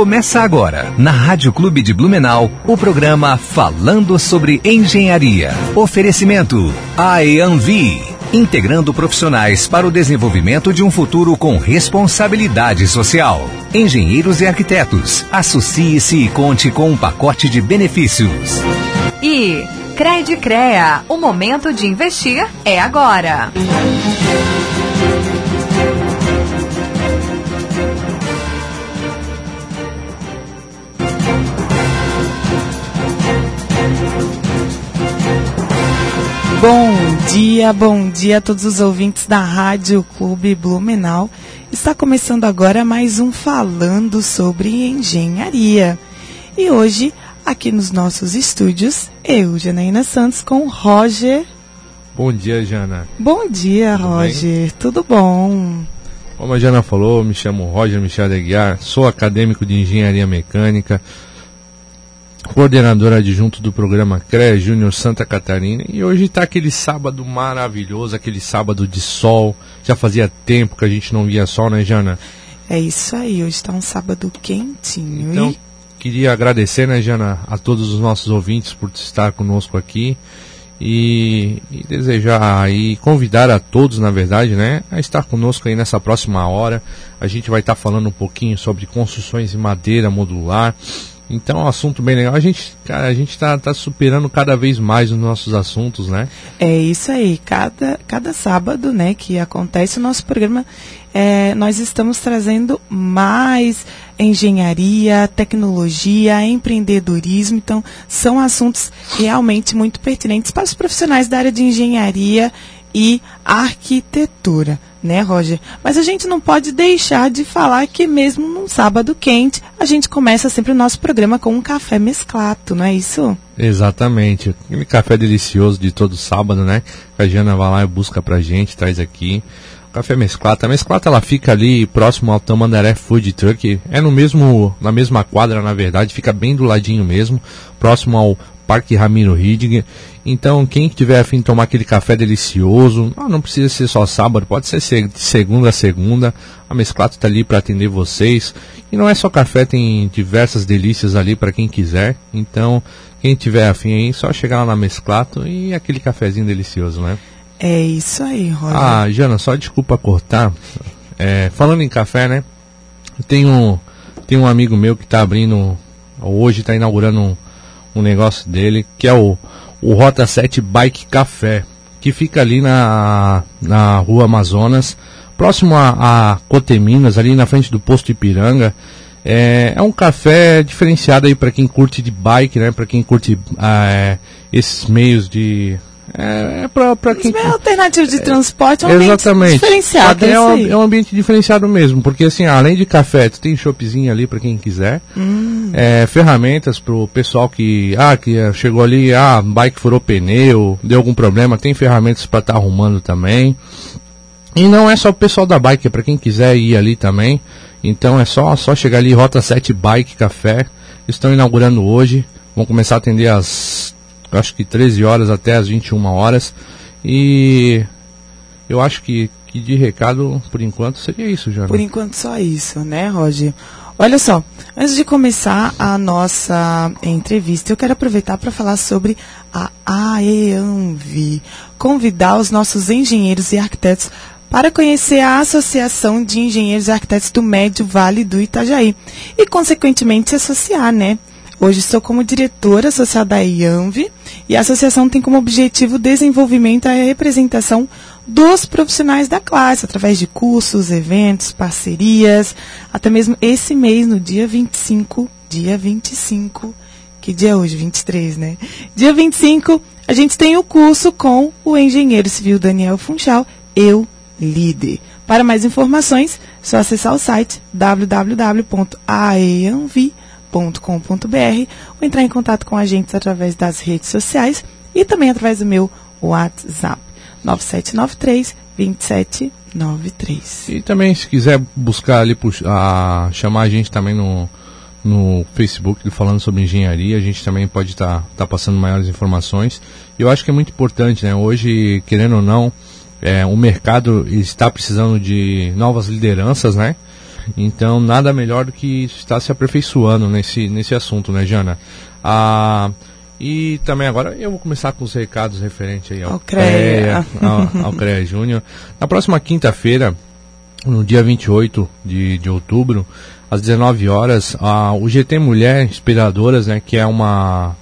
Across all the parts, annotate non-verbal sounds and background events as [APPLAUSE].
Começa agora, na Rádio Clube de Blumenau, o programa Falando sobre Engenharia. Oferecimento AEANVI, integrando profissionais para o desenvolvimento de um futuro com responsabilidade social. Engenheiros e arquitetos, associe-se e conte com um pacote de benefícios. E Crede Crea, o momento de investir é agora. Bom dia, bom dia a todos os ouvintes da Rádio Clube Blumenau. Está começando agora mais um Falando sobre Engenharia. E hoje, aqui nos nossos estúdios, eu, Janaína Santos, com Roger. Bom dia, Jana. Bom dia, Tudo Roger. Bem? Tudo bom? Como a Jana falou, me chamo Roger Michel Aguiar, sou acadêmico de Engenharia Mecânica, coordenadora adjunto do programa CREA Júnior Santa Catarina. E hoje está aquele sábado maravilhoso, aquele sábado de sol. Já fazia tempo que a gente não via sol, né, Jana? É isso aí, hoje está um sábado quentinho. Então, e... queria agradecer, né, Jana, a todos os nossos ouvintes por estar conosco aqui. E, e desejar e convidar a todos, na verdade, né, a estar conosco aí nessa próxima hora. A gente vai estar tá falando um pouquinho sobre construções em madeira modular, então é um assunto bem legal. A gente, cara, a gente tá, tá superando cada vez mais os nossos assuntos, né? É isso aí. Cada, cada sábado, né, que acontece o nosso programa, é, nós estamos trazendo mais engenharia, tecnologia, empreendedorismo. Então, são assuntos realmente muito pertinentes para os profissionais da área de engenharia e arquitetura, né, Roger? Mas a gente não pode deixar de falar que mesmo num sábado quente, a gente começa sempre o nosso programa com um café mesclado, não é isso? Exatamente. Aquele café delicioso de todo sábado, né? A Jana vai lá e busca pra gente, traz aqui. Café Mesclata. A Mesclata ela fica ali próximo ao Tamandaré Food Truck. É no mesmo, na mesma quadra, na verdade, fica bem do ladinho mesmo, próximo ao Parque Ramiro Ridger. Então, quem tiver afim de tomar aquele café delicioso, não, não precisa ser só sábado, pode ser de segunda a segunda. A Mesclato está ali para atender vocês. E não é só café, tem diversas delícias ali para quem quiser. Então, quem tiver afim aí, só chegar lá na Mesclato e aquele cafezinho delicioso, né? É isso aí, Roger. Ah, Jana, só desculpa cortar. É, falando em café, né? Eu tenho, tenho um amigo meu que está abrindo, hoje está inaugurando um um negócio dele, que é o, o Rota 7 Bike Café, que fica ali na, na rua Amazonas, próximo a, a Coteminas, ali na frente do posto Ipiranga. É, é um café diferenciado aí para quem curte de bike, né? Para quem curte é, esses meios de é, é para quem. É alternativo de transporte, é um Exatamente. diferenciado. É, um, é um ambiente diferenciado mesmo, porque assim, além de café, tu tem shopzinho ali para quem quiser. Hum. É, ferramentas pro pessoal que. Ah, que chegou ali, ah, bike furou pneu, deu algum problema, tem ferramentas para estar tá arrumando também. E não é só o pessoal da bike, é para quem quiser ir ali também. Então é só, só chegar ali, Rota 7 Bike Café. Estão inaugurando hoje. Vão começar a atender às acho que 13 horas até as 21 horas. E eu acho que, que de recado, por enquanto, seria isso, já. Por enquanto, só isso, né, Roger? Olha só, antes de começar a nossa entrevista, eu quero aproveitar para falar sobre a AEANVI, convidar os nossos engenheiros e arquitetos para conhecer a Associação de Engenheiros e Arquitetos do Médio Vale do Itajaí e, consequentemente, se associar, né? Hoje estou como diretora associada da IANV e a associação tem como objetivo o desenvolvimento e a representação dos profissionais da classe, através de cursos, eventos, parcerias, até mesmo esse mês, no dia 25, dia 25, que dia é hoje? 23, né? Dia 25, a gente tem o curso com o engenheiro civil Daniel Funchal, eu líder. Para mais informações, é só acessar o site www.aeanvi.com www.radiocultura.com.br ou entrar em contato com a gente através das redes sociais e também através do meu WhatsApp 9793 2793. E também se quiser buscar ali a, chamar a gente também no no Facebook falando sobre engenharia, a gente também pode estar tá, tá passando maiores informações. Eu acho que é muito importante, né? Hoje, querendo ou não, é, o mercado está precisando de novas lideranças, né? Então, nada melhor do que estar se aperfeiçoando nesse, nesse assunto, né, Jana? Ah, e também agora eu vou começar com os recados referentes aí ao, Ao CREA. ao, ao CREA Júnior. Na próxima quinta-feira, no dia 28 de, de outubro, às 19 horas, a, o GT Mulher Inspiradoras, né, que é uma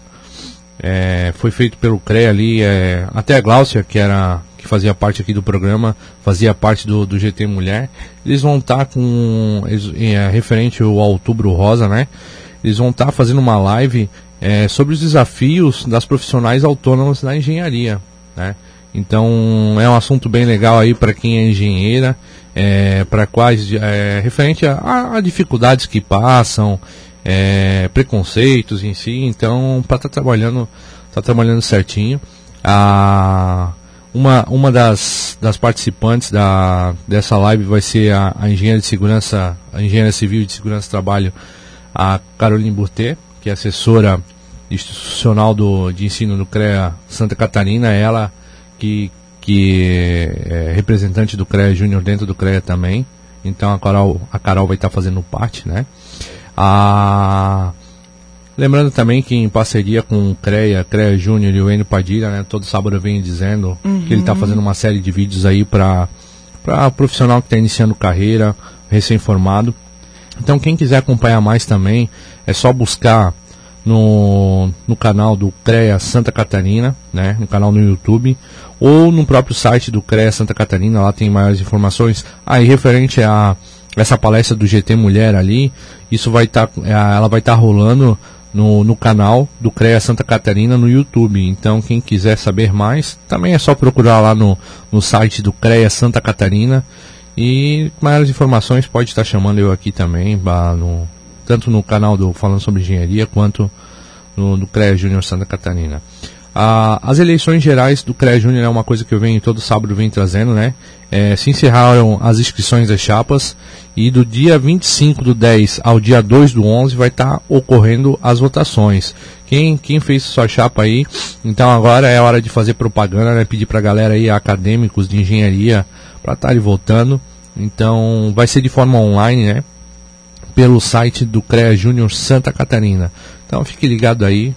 é, foi feito pelo CREA ali, é, até a Gláucia, que era que fazia parte aqui do programa, fazia parte do, do GT Mulher. Eles vão estar com eles, é, referente ao Outubro Rosa, né? Eles vão estar fazendo uma live é, sobre os desafios das profissionais autônomas da engenharia, né? Então é um assunto bem legal aí para quem é engenheira, é, para quais é, referente a, a, dificuldades que passam, é, preconceitos em si. Então para estar tá trabalhando, tá trabalhando certinho. A, uma uma das, das participantes da, dessa live vai ser a, a engenheira de segurança, a engenheira civil de segurança do trabalho, a Caroline Burtet, que é assessora institucional do, de ensino do CREA Santa Catarina. Ela que, que é representante do CREA Júnior dentro do CREA também. Então a Carol, a Carol vai estar fazendo parte, né? A... Lembrando também que em parceria com o CREA, CREA Júnior e o Enio Padilha, né? Todo sábado eu venho dizendo uhum. que ele está fazendo uma série de vídeos aí para profissional que está iniciando carreira, recém-formado. Então quem quiser acompanhar mais também, é só buscar no, no canal do CREA Santa Catarina, né, no canal no YouTube, ou no próprio site do CREA Santa Catarina, lá tem maiores informações. Aí, referente a essa palestra do GT Mulher ali, isso vai estar, tá, ela vai estar tá rolando no, no canal do CREA Santa Catarina no YouTube. Então, quem quiser saber mais, também é só procurar lá no, no site do CREA Santa Catarina. E maiores informações pode estar chamando eu aqui também, no, tanto no canal do Falando sobre Engenharia quanto no, no CREA Júnior Santa Catarina. Ah, as eleições gerais do CREA Júnior é uma coisa que eu venho todo sábado venho trazendo, né? É, se encerraram as inscrições das chapas e do dia 25 do 10 ao dia 2 do 11 vai estar tá ocorrendo as votações. Quem, quem fez sua chapa aí, então agora é hora de fazer propaganda, né? Pedir pra galera aí, acadêmicos de engenharia, para estarem votando. Então vai ser de forma online, né? pelo site do CREA Júnior Santa Catarina. Então fique ligado aí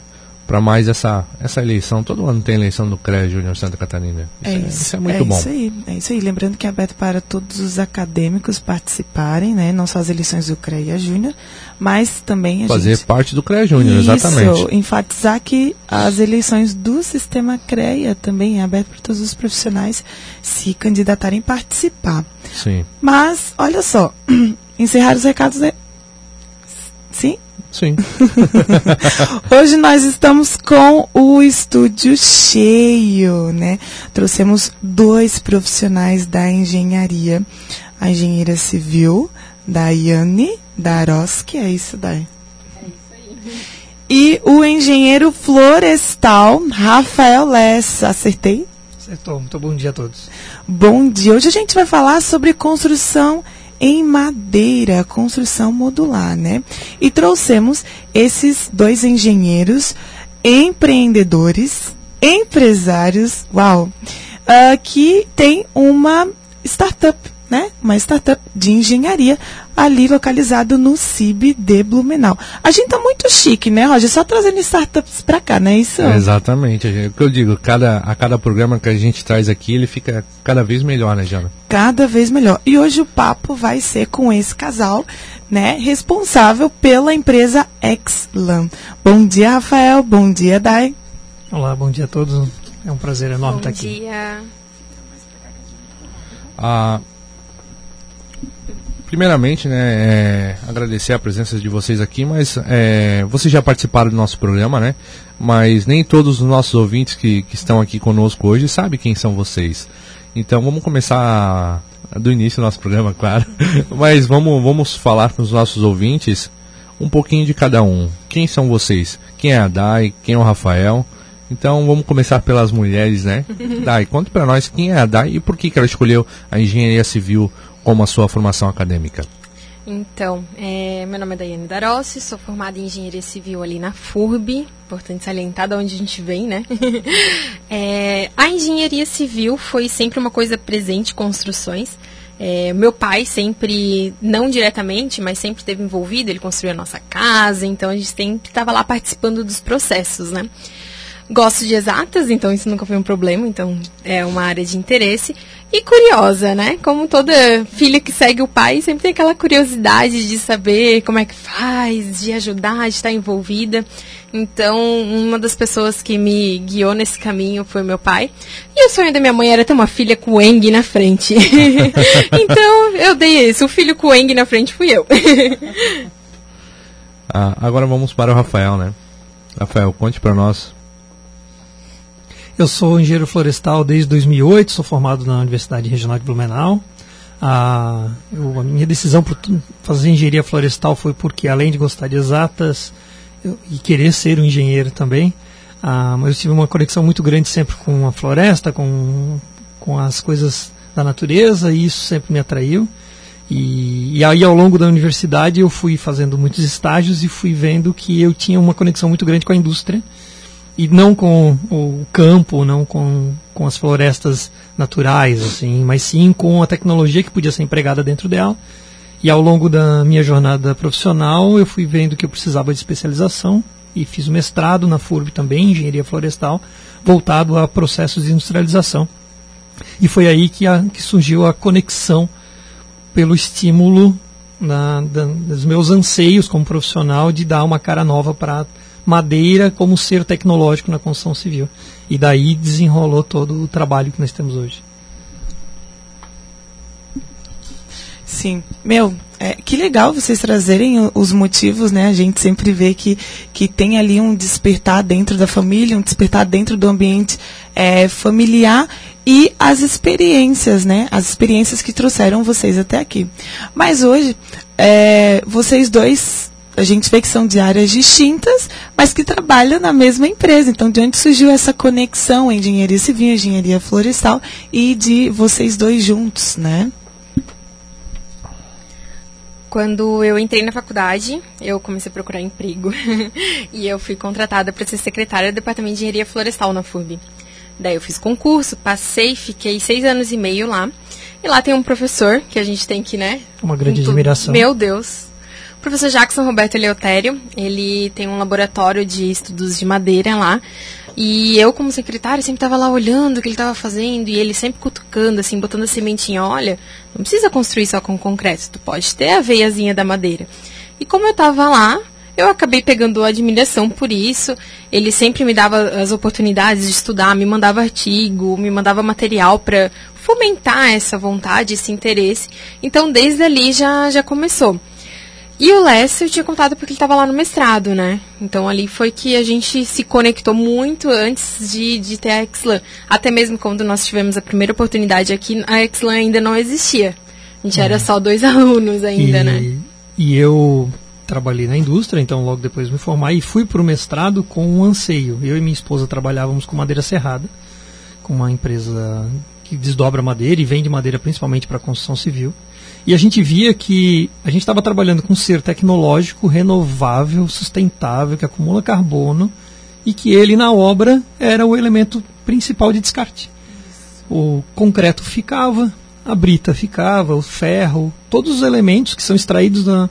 para mais essa, essa eleição. Todo ano tem eleição do CREA Júnior Santa Catarina. Isso é, isso, é, isso é muito é bom. Isso aí, é isso aí. Lembrando que é aberto para todos os acadêmicos participarem, né? Não só as eleições do CREA Júnior, mas também a Fazer gente... parte do CREA Júnior, exatamente. Isso, enfatizar que as eleições do sistema CREA também é aberto para todos os profissionais se candidatarem e participar. Sim. Mas, olha só, [CLEARS THROAT] encerrar os recados né? Sim? Sim. [LAUGHS] Hoje nós estamos com o estúdio cheio, né? Trouxemos dois profissionais da engenharia. A engenheira civil, Daiane Daroski, é isso, Dai? É isso aí. E o engenheiro florestal, Rafael Lessa. Acertei? Acertou. Muito bom dia a todos. Bom dia. Hoje a gente vai falar sobre construção em madeira, construção modular, né? E trouxemos esses dois engenheiros, empreendedores, empresários, uau, uh, que tem uma startup, né? Uma startup de engenharia ali localizado no CIB de Blumenau. A gente tá muito chique, né, Roger? Só trazendo startups para cá, não é isso? É exatamente. É o que eu digo, cada, a cada programa que a gente traz aqui, ele fica cada vez melhor, né, Jana? Cada vez melhor. E hoje o papo vai ser com esse casal, né, responsável pela empresa Exlam. Bom dia, Rafael. Bom dia, Dai. Olá, bom dia a todos. É um prazer enorme bom estar aqui. Bom dia. Ah, primeiramente, né, é, agradecer a presença de vocês aqui, mas é, vocês já participaram do nosso programa, né? Mas nem todos os nossos ouvintes que, que estão aqui conosco hoje sabem quem são vocês. Então vamos começar do início do nosso programa, [LAUGHS] claro. Mas vamos, vamos falar com os nossos ouvintes um pouquinho de cada um. Quem são vocês? Quem é a Dai? Quem é o Rafael? Então vamos começar pelas mulheres, né? [LAUGHS] Dai, conta para nós quem é a Dai e por que, que ela escolheu a engenharia civil como a sua formação acadêmica? Então, é, meu nome é Daiane Darossi, sou formada em Engenharia Civil ali na FURB, importante salientar de onde a gente vem, né? [LAUGHS] é, a Engenharia Civil foi sempre uma coisa presente construções. É, meu pai sempre, não diretamente, mas sempre esteve envolvido, ele construiu a nossa casa, então a gente sempre estava lá participando dos processos, né? Gosto de exatas, então isso nunca foi um problema, então é uma área de interesse. E curiosa, né? Como toda filha que segue o pai, sempre tem aquela curiosidade de saber como é que faz, de ajudar, de estar envolvida. Então, uma das pessoas que me guiou nesse caminho foi meu pai. E o sonho da minha mãe era ter uma filha com o Eng na frente. [LAUGHS] então, eu dei isso. O filho com o Eng na frente fui eu. ah, agora vamos para o Rafael, né? Rafael, conte para nós eu sou engenheiro florestal desde 2008, sou formado na Universidade Regional de Blumenau. A, eu, a minha decisão por fazer engenharia florestal foi porque, além de gostar de exatas eu, e querer ser um engenheiro também, ah, mas eu tive uma conexão muito grande sempre com a floresta, com, com as coisas da natureza, e isso sempre me atraiu. E, e, aí, ao longo da universidade, eu fui fazendo muitos estágios e fui vendo que eu tinha uma conexão muito grande com a indústria e não com o campo, não com, com as florestas naturais, assim, mas sim com a tecnologia que podia ser empregada dentro dela. E ao longo da minha jornada profissional, eu fui vendo que eu precisava de especialização e fiz o mestrado na FURB também, engenharia florestal, voltado a processos de industrialização. E foi aí que, a, que surgiu a conexão pelo estímulo na, da, dos meus anseios como profissional de dar uma cara nova para madeira como ser tecnológico na construção civil. E daí desenrolou todo o trabalho que nós temos hoje. Sim, meu, é, que legal vocês trazerem os motivos, né? A gente sempre vê que, que tem ali um despertar dentro da família, um despertar dentro do ambiente é, familiar e as experiências, né? As experiências que trouxeram vocês até aqui. Mas hoje, é, vocês dois a gente vê que são de áreas distintas, mas que trabalham na mesma empresa. Então, de onde surgiu essa conexão engenharia civil, engenharia florestal e de vocês dois juntos, né? Quando eu entrei na faculdade, eu comecei a procurar emprego [LAUGHS] e eu fui contratada para ser secretária do departamento de engenharia florestal na FURB. Daí eu fiz concurso, passei, fiquei seis anos e meio lá. E lá tem um professor que a gente tem que, né? Uma grande admiração. Meu Deus, o professor Jackson Roberto Eleutério, ele tem um laboratório de estudos de madeira lá. E eu, como secretária, sempre estava lá olhando o que ele estava fazendo e ele sempre cutucando, assim, botando a sementinha. Olha, não precisa construir só com concreto, tu pode ter a veiazinha da madeira. E como eu estava lá, eu acabei pegando admiração por isso. Ele sempre me dava as oportunidades de estudar, me mandava artigo, me mandava material para fomentar essa vontade, esse interesse. Então, desde ali já, já começou. E o Lécio eu tinha contado porque ele estava lá no mestrado, né? Então ali foi que a gente se conectou muito antes de, de ter a Exlan. Até mesmo quando nós tivemos a primeira oportunidade aqui, a Exlan ainda não existia. A gente era uhum. só dois [LAUGHS] alunos ainda, e, né? E eu trabalhei na indústria, então logo depois me formar e fui para o mestrado com um anseio. Eu e minha esposa trabalhávamos com madeira serrada, com uma empresa que desdobra madeira e vende madeira principalmente para construção civil. E a gente via que a gente estava trabalhando com um ser tecnológico, renovável, sustentável, que acumula carbono e que ele na obra era o elemento principal de descarte. O concreto ficava, a brita ficava, o ferro, todos os elementos que são extraídos da,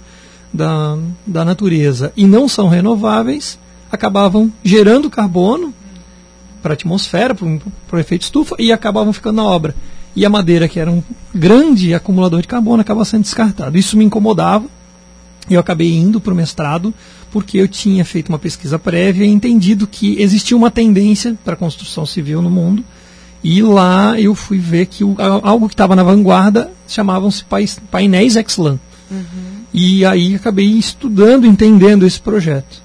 da, da natureza e não são renováveis acabavam gerando carbono para a atmosfera, para o efeito estufa e acabavam ficando na obra e a madeira, que era um grande acumulador de carbono, acaba sendo descartada. Isso me incomodava e eu acabei indo para o mestrado porque eu tinha feito uma pesquisa prévia e entendido que existia uma tendência para a construção civil no mundo. E lá eu fui ver que o, algo que estava na vanguarda chamavam-se painéis Exlan. Uhum. E aí acabei estudando, entendendo esse projeto.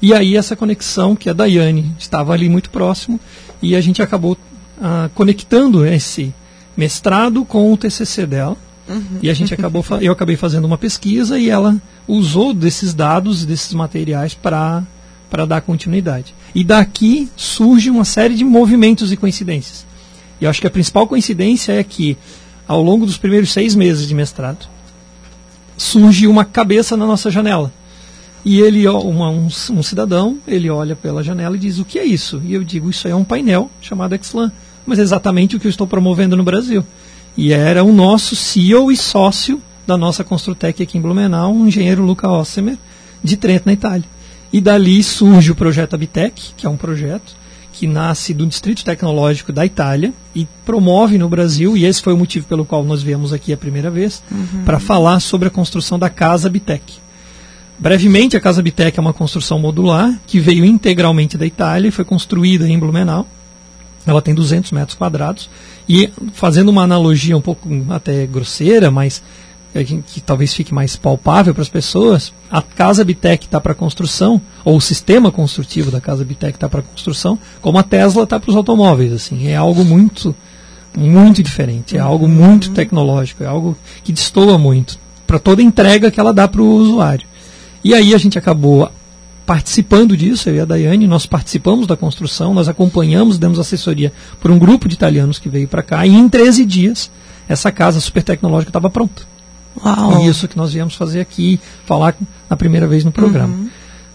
E aí essa conexão, que a Daiane estava ali muito próximo, e a gente acabou ah, conectando esse, mestrado com o TCC dela. Uhum. E a gente acabou, eu acabei fazendo uma pesquisa e ela usou desses dados, desses materiais para para dar continuidade. E daqui surge uma série de movimentos e coincidências. E eu acho que a principal coincidência é que, ao longo dos primeiros seis meses de mestrado, surge uma cabeça na nossa janela. E ele, uma, um, um cidadão, ele olha pela janela e diz: O que é isso? E eu digo: Isso é um painel chamado Exlan mas é exatamente o que eu estou promovendo no Brasil. E era o nosso CEO e sócio da nossa Construtec aqui em Blumenau, o engenheiro Luca Ossemer, de Trento, na Itália. E dali surge o projeto Abitec, que é um projeto que nasce do Distrito Tecnológico da Itália e promove no Brasil, e esse foi o motivo pelo qual nós viemos aqui a primeira vez, uhum. para falar sobre a construção da Casa Bitec. Brevemente, a Casa Bitec é uma construção modular que veio integralmente da Itália e foi construída em Blumenau. Ela tem 200 metros quadrados e, fazendo uma analogia um pouco até grosseira, mas que, que talvez fique mais palpável para as pessoas, a casa Bitec está para construção, ou o sistema construtivo da casa Bitec está para construção, como a Tesla está para os automóveis. Assim, é algo muito, muito diferente, é algo muito tecnológico, é algo que destoa muito para toda entrega que ela dá para o usuário. E aí a gente acabou participando disso, eu e a Daiane, nós participamos da construção, nós acompanhamos, demos assessoria por um grupo de italianos que veio para cá, e em 13 dias essa casa super tecnológica estava pronta. Uau. E isso que nós viemos fazer aqui, falar na primeira vez no programa. Uhum.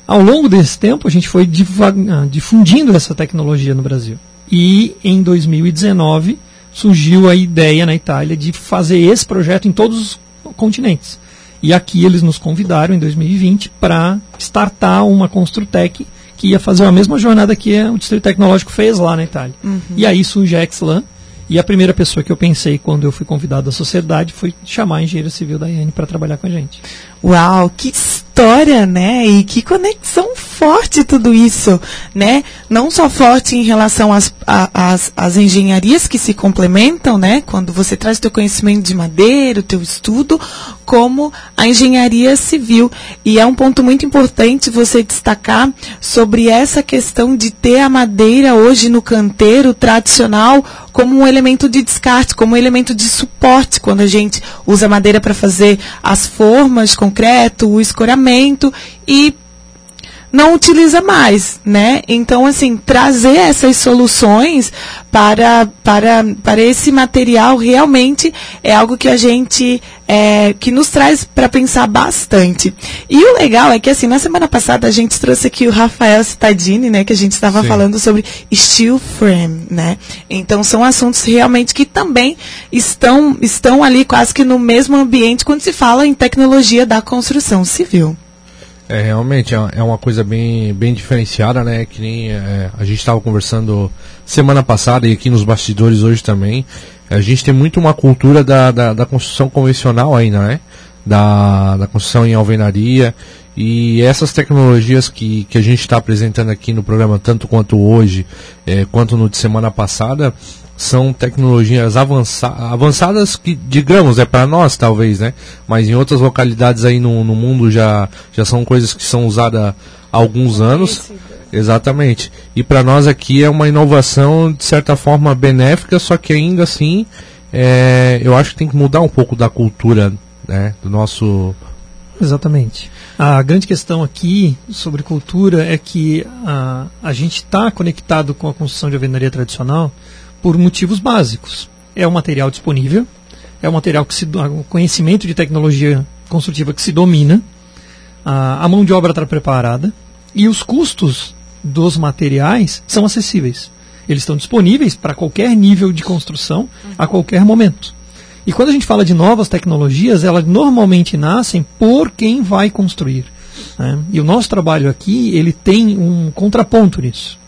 Ao longo desse tempo, a gente foi ah, difundindo essa tecnologia no Brasil. E em 2019 surgiu a ideia na Itália de fazer esse projeto em todos os continentes. E aqui eles nos convidaram em 2020 para startar uma Construtec que ia fazer a mesma jornada que o Distrito Tecnológico fez lá na Itália. Uhum. E aí surge a Exlan, e a primeira pessoa que eu pensei quando eu fui convidado à sociedade foi chamar a engenheira civil Daiane para trabalhar com a gente. Uau, que história, né? E que conexão forte tudo isso, né? Não só forte em relação às, às, às engenharias que se complementam, né? Quando você traz o teu conhecimento de madeira, o teu estudo, como a engenharia civil. E é um ponto muito importante você destacar sobre essa questão de ter a madeira hoje no canteiro tradicional como um elemento de descarte, como um elemento de suporte, quando a gente usa madeira para fazer as formas, concreto, o escoramento e não utiliza mais, né? Então, assim, trazer essas soluções para, para, para esse material realmente é algo que a gente, é, que nos traz para pensar bastante. E o legal é que, assim, na semana passada a gente trouxe aqui o Rafael Cittadini, né? Que a gente estava falando sobre steel frame, né? Então, são assuntos realmente que também estão, estão ali quase que no mesmo ambiente quando se fala em tecnologia da construção civil. É, realmente, é, é uma coisa bem, bem diferenciada, né? Que nem é, a gente estava conversando semana passada e aqui nos bastidores hoje também. A gente tem muito uma cultura da, da, da construção convencional ainda, né? Da, da construção em alvenaria. E essas tecnologias que, que a gente está apresentando aqui no programa, tanto quanto hoje, é, quanto no de semana passada, são tecnologias avança avançadas que, digamos, é para nós talvez, né? Mas em outras localidades aí no, no mundo já, já são coisas que são usadas há alguns anos. Exatamente. E para nós aqui é uma inovação de certa forma benéfica, só que ainda assim é, eu acho que tem que mudar um pouco da cultura né, do nosso. Exatamente. A grande questão aqui sobre cultura é que a, a gente está conectado com a construção de alvenaria tradicional por motivos básicos. É o material disponível, é o material que se o conhecimento de tecnologia construtiva que se domina, a, a mão de obra está preparada e os custos dos materiais são acessíveis. Eles estão disponíveis para qualquer nível de construção a qualquer momento. E quando a gente fala de novas tecnologias, elas normalmente nascem por quem vai construir. Né? E o nosso trabalho aqui ele tem um contraponto nisso.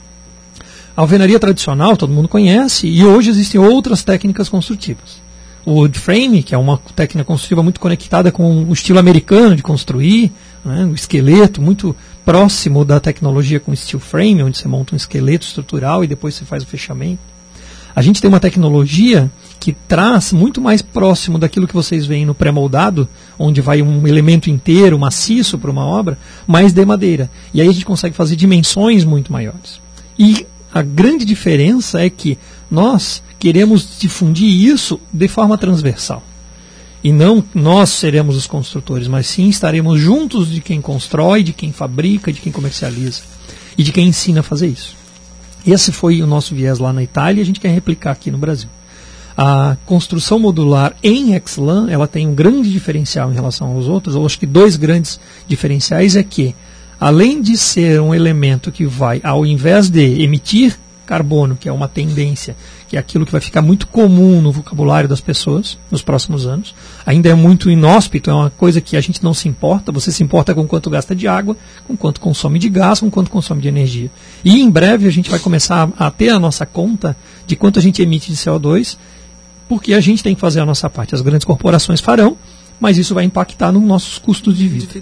A alvenaria tradicional todo mundo conhece e hoje existem outras técnicas construtivas. O wood frame, que é uma técnica construtiva muito conectada com o estilo americano de construir, né, o esqueleto muito próximo da tecnologia com steel frame, onde você monta um esqueleto estrutural e depois você faz o fechamento. A gente tem uma tecnologia que traz muito mais próximo daquilo que vocês veem no pré-moldado, onde vai um elemento inteiro, maciço para uma obra, mais de madeira. E aí a gente consegue fazer dimensões muito maiores. E a grande diferença é que nós queremos difundir isso de forma transversal. E não nós seremos os construtores, mas sim estaremos juntos de quem constrói, de quem fabrica, de quem comercializa e de quem ensina a fazer isso. Esse foi o nosso viés lá na Itália e a gente quer replicar aqui no Brasil. A construção modular em Exlan, ela tem um grande diferencial em relação aos outros. Eu acho que dois grandes diferenciais é que além de ser um elemento que vai, ao invés de emitir carbono, que é uma tendência que é aquilo que vai ficar muito comum no vocabulário das pessoas nos próximos anos. Ainda é muito inóspito, é uma coisa que a gente não se importa. Você se importa com quanto gasta de água, com quanto consome de gás, com quanto consome de energia. E em breve a gente vai começar a ter a nossa conta de quanto a gente emite de CO2, porque a gente tem que fazer a nossa parte. As grandes corporações farão, mas isso vai impactar nos nossos custos de vida.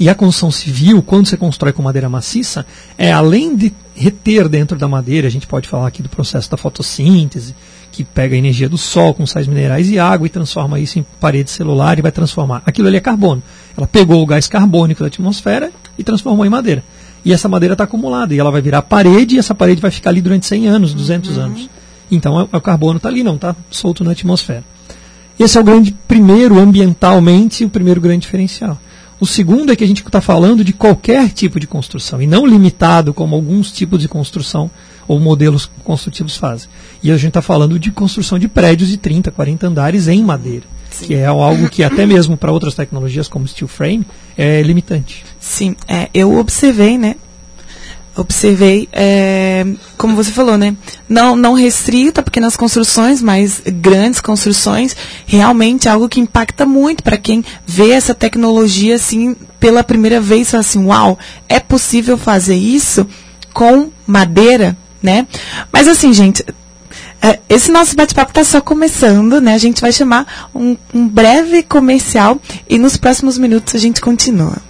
E a construção civil, quando você constrói com madeira maciça, é além de reter dentro da madeira, a gente pode falar aqui do processo da fotossíntese, que pega a energia do sol com sais minerais e água e transforma isso em parede celular e vai transformar. Aquilo ali é carbono. Ela pegou o gás carbônico da atmosfera e transformou em madeira. E essa madeira está acumulada e ela vai virar parede e essa parede vai ficar ali durante 100 anos, 200 uhum. anos. Então é, o carbono está ali, não está solto na atmosfera. Esse é o grande primeiro, ambientalmente, o primeiro grande diferencial. O segundo é que a gente está falando de qualquer tipo de construção e não limitado como alguns tipos de construção ou modelos construtivos fazem. E a gente está falando de construção de prédios de 30, 40 andares em madeira, Sim. que é algo que até mesmo para outras tecnologias como steel frame é limitante. Sim, é, eu observei, né, observei, é, como você falou, né? Não, não restrita pequenas construções, mas grandes construções, realmente é algo que impacta muito para quem vê essa tecnologia assim pela primeira vez, assim, uau, é possível fazer isso com madeira, né? Mas assim, gente, é, esse nosso bate-papo está só começando, né? A gente vai chamar um, um breve comercial e nos próximos minutos a gente continua.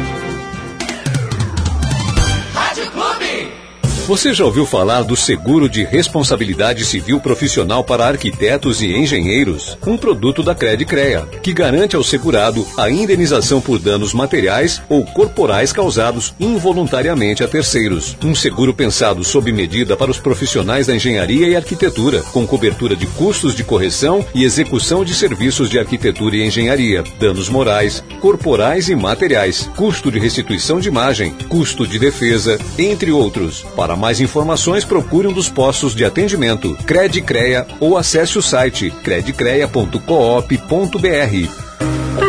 Você já ouviu falar do seguro de responsabilidade civil profissional para arquitetos e engenheiros? Um produto da Credicrea, que garante ao segurado a indenização por danos materiais ou corporais causados involuntariamente a terceiros. Um seguro pensado sob medida para os profissionais da engenharia e arquitetura, com cobertura de custos de correção e execução de serviços de arquitetura e engenharia, danos morais, corporais e materiais, custo de restituição de imagem, custo de defesa, entre outros. Para mais informações, procure um dos postos de atendimento, Credicreia ou acesse o site credicreia.coop.br.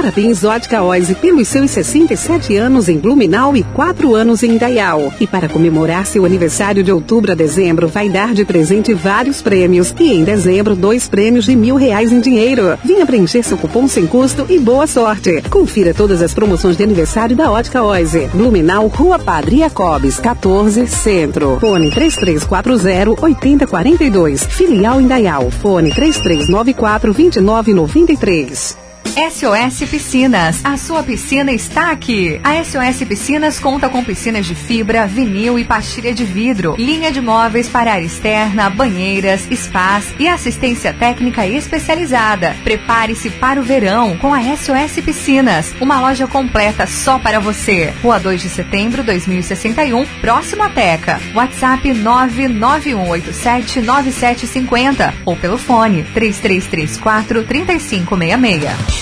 Parabéns, Ótica Oise, pelos seus 67 anos em Blumenau e 4 anos em Dayal. E para comemorar seu aniversário de outubro a dezembro, vai dar de presente vários prêmios. E em dezembro, dois prêmios de mil reais em dinheiro. Venha preencher seu cupom sem custo e boa sorte. Confira todas as promoções de aniversário da Ótica Oise. Blumenau, Rua Padre Jacobes, 14, Centro. Fone 3340 8042. Filial em Dayal. Fone 3394 2993. SOS Piscinas, a sua piscina está aqui. A SOS Piscinas conta com piscinas de fibra, vinil e pastilha de vidro, linha de móveis para área externa, banheiras, spas e assistência técnica especializada. Prepare-se para o verão com a SOS Piscinas, uma loja completa só para você. Rua 2 de setembro, 2061, próximo à Teca. WhatsApp 991879750 ou pelo fone 3334 3566.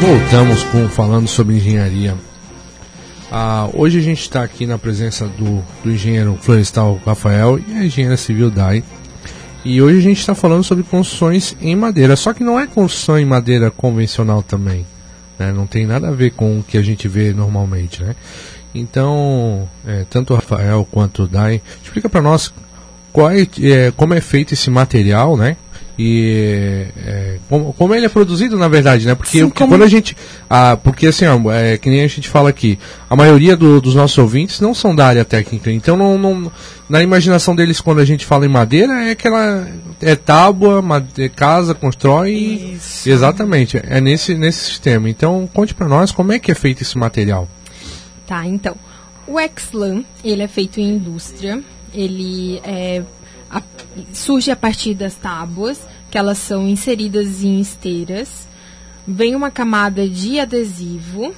Voltamos com falando sobre engenharia. Ah, hoje a gente está aqui na presença do, do, engenheiro florestal Rafael e a engenheira civil Dai. E hoje a gente está falando sobre construções em madeira. Só que não é construção em madeira convencional também. Né? Não tem nada a ver com o que a gente vê normalmente. Né? Então, é, tanto o Rafael quanto o Dai, explica para nós qual é, é, como é feito esse material, né? E é, como, como, ele é produzido na verdade né porque Sim, como... quando a gente ah, porque assim ó, é, que nem a gente fala aqui a maioria do, dos nossos ouvintes não são da área técnica então não, não, na imaginação deles quando a gente fala em madeira é aquela é tábua, made- casa, constrói. Isso. Exatamente, é nesse, nesse sistema. Então, conte pra nós como é que é feito esse material. Tá, então. O Exlan, ele é feito em indústria. Ele é, a- surge a partir das tábuas, que elas são inseridas em esteiras. Vem uma camada de adesivo.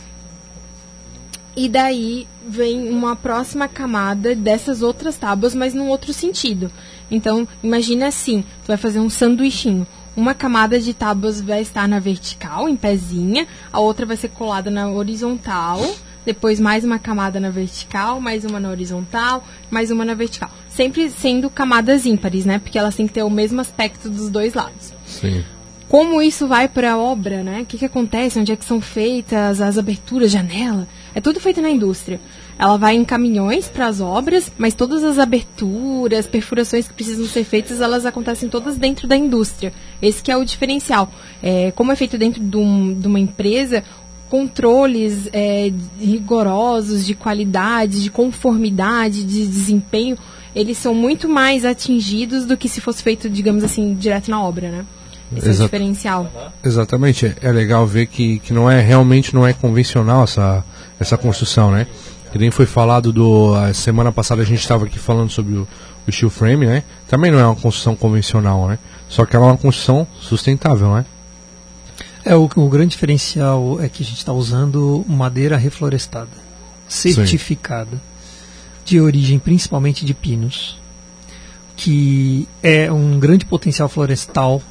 E daí vem uma próxima camada dessas outras tábuas, mas num outro sentido. Então, imagina assim, tu vai fazer um sanduichinho. Uma camada de tábuas vai estar na vertical, em pezinha, a outra vai ser colada na horizontal, depois mais uma camada na vertical, mais uma na horizontal, mais uma na vertical. Sempre sendo camadas ímpares, né? Porque elas têm que ter o mesmo aspecto dos dois lados Sim. como isso vai para a obra, né? O que, que acontece? Onde é que são feitas as aberturas, janela? É tudo feito na indústria. Ela vai em caminhões para as obras, mas todas as aberturas, perfurações que precisam ser feitas, elas acontecem todas dentro da indústria. Esse que é o diferencial. É, como é feito dentro de, um- de uma empresa, controles é, rigorosos de qualidade, de conformidade, de desempenho, eles são muito mais atingidos do que se fosse feito, digamos assim, direto na obra, né? Esse é o Exato. diferencial. Exatamente, é- é legal ver que, que não é realmente não é convencional essa, essa construção, né? Que nem foi falado do a semana passada a gente estava aqui falando sobre o, o steel frame, né? Também não é uma construção convencional, né? Só que ela é uma construção sustentável, né? É, o, o grande diferencial é que a gente está usando madeira reflorestada, certificada, de origem principalmente de pinos, que é um grande potencial florestal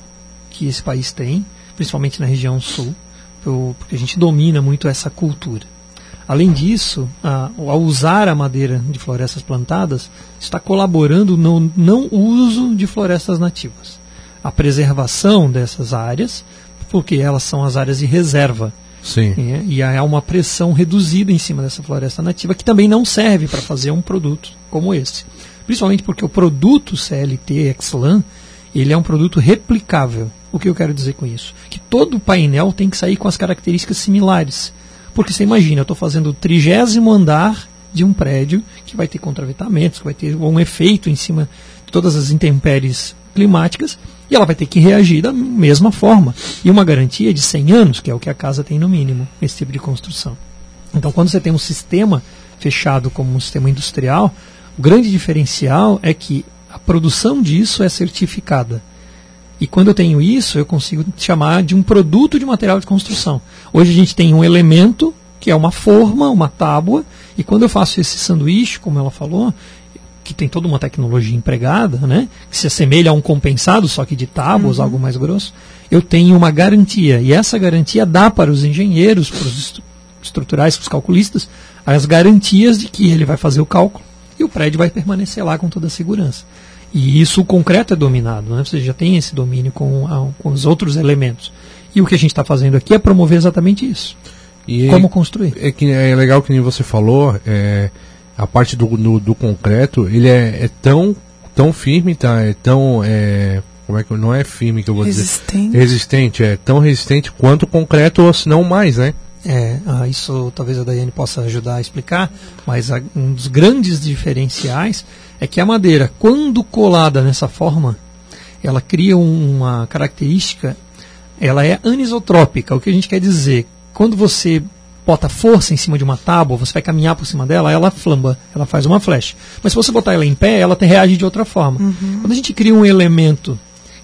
que esse país tem, principalmente na região sul, porque a gente domina muito essa cultura. Além disso, a- ao usar a madeira de florestas plantadas, está colaborando no não uso de florestas nativas. A preservação dessas áreas, porque elas são as áreas de reserva. Sim. né? E há uma pressão reduzida em cima dessa floresta nativa, que também não serve para fazer um produto como esse. Principalmente porque o produto CLT Exlan, ele é um produto replicável. O que eu quero dizer com isso? Que todo painel tem que sair com as características similares. Porque você imagina, eu estou fazendo o trigésimo andar de um prédio que vai ter contravetamentos, que vai ter um efeito em cima de todas as intempéries climáticas, e ela vai ter que reagir da mesma forma. E uma garantia de 100 anos, que é o que a casa tem no mínimo, esse tipo de construção. Então, quando você tem um sistema fechado como um sistema industrial, o grande diferencial é que a produção disso é certificada. E quando eu tenho isso, eu consigo chamar de um produto de material de construção. Hoje a gente tem um elemento, que é uma forma, uma tábua, e quando eu faço esse sanduíche, como ela falou, que tem toda uma tecnologia empregada, né, que se assemelha a um compensado, só que de tábuas, algo mais grosso, eu tenho uma garantia. E essa garantia dá para os engenheiros, para os estru- estruturais, para os calculistas, as garantias de que ele vai fazer o cálculo e o prédio vai permanecer lá com toda a segurança. E isso o concreto é dominado, né? você já tem esse domínio com, a- com os outros elementos. E o que a gente está fazendo aqui é promover exatamente isso. E Como construir. é, que é legal que nem você falou, é, a parte do, do, do concreto, ele é, é tão, tão firme, tá? É tão. É, como é que não é firme que eu vou dizer? Resistente. Resistente, é tão resistente quanto o concreto, ou se não mais, né? É, ah, isso talvez a Daiane possa ajudar a explicar, mas a- um dos grandes diferenciais é que a madeira, quando colada nessa forma, ela cria um- uma característica, ela é anisotrópica. O que a gente quer dizer? Quando você bota força em cima de uma tábua, você vai caminhar por cima dela, ela flamba, ela faz uma flecha. Mas se você botar ela em pé, ela reage de outra forma. Quando a gente cria um elemento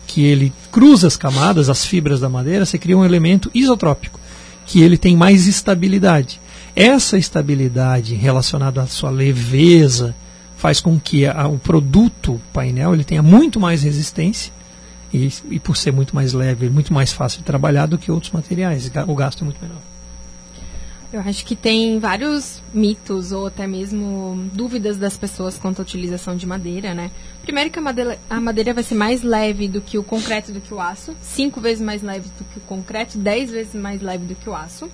que ele cruza as camadas, as fibras da madeira, você cria um elemento isotrópico, que ele tem mais estabilidade. Essa estabilidade relacionada à sua leveza faz com que a- o produto o painel ele tenha muito mais resistência e, e por ser muito mais leve, muito mais fácil de trabalhar do que outros materiais. O gasto é muito menor. Eu acho que tem vários mitos ou até mesmo dúvidas das pessoas quanto à utilização de madeira, né? Primeiro que a madeira, a madeira vai ser mais leve do que o concreto do que o aço, cinco vezes mais leve do que o concreto, dez vezes mais leve do que o aço.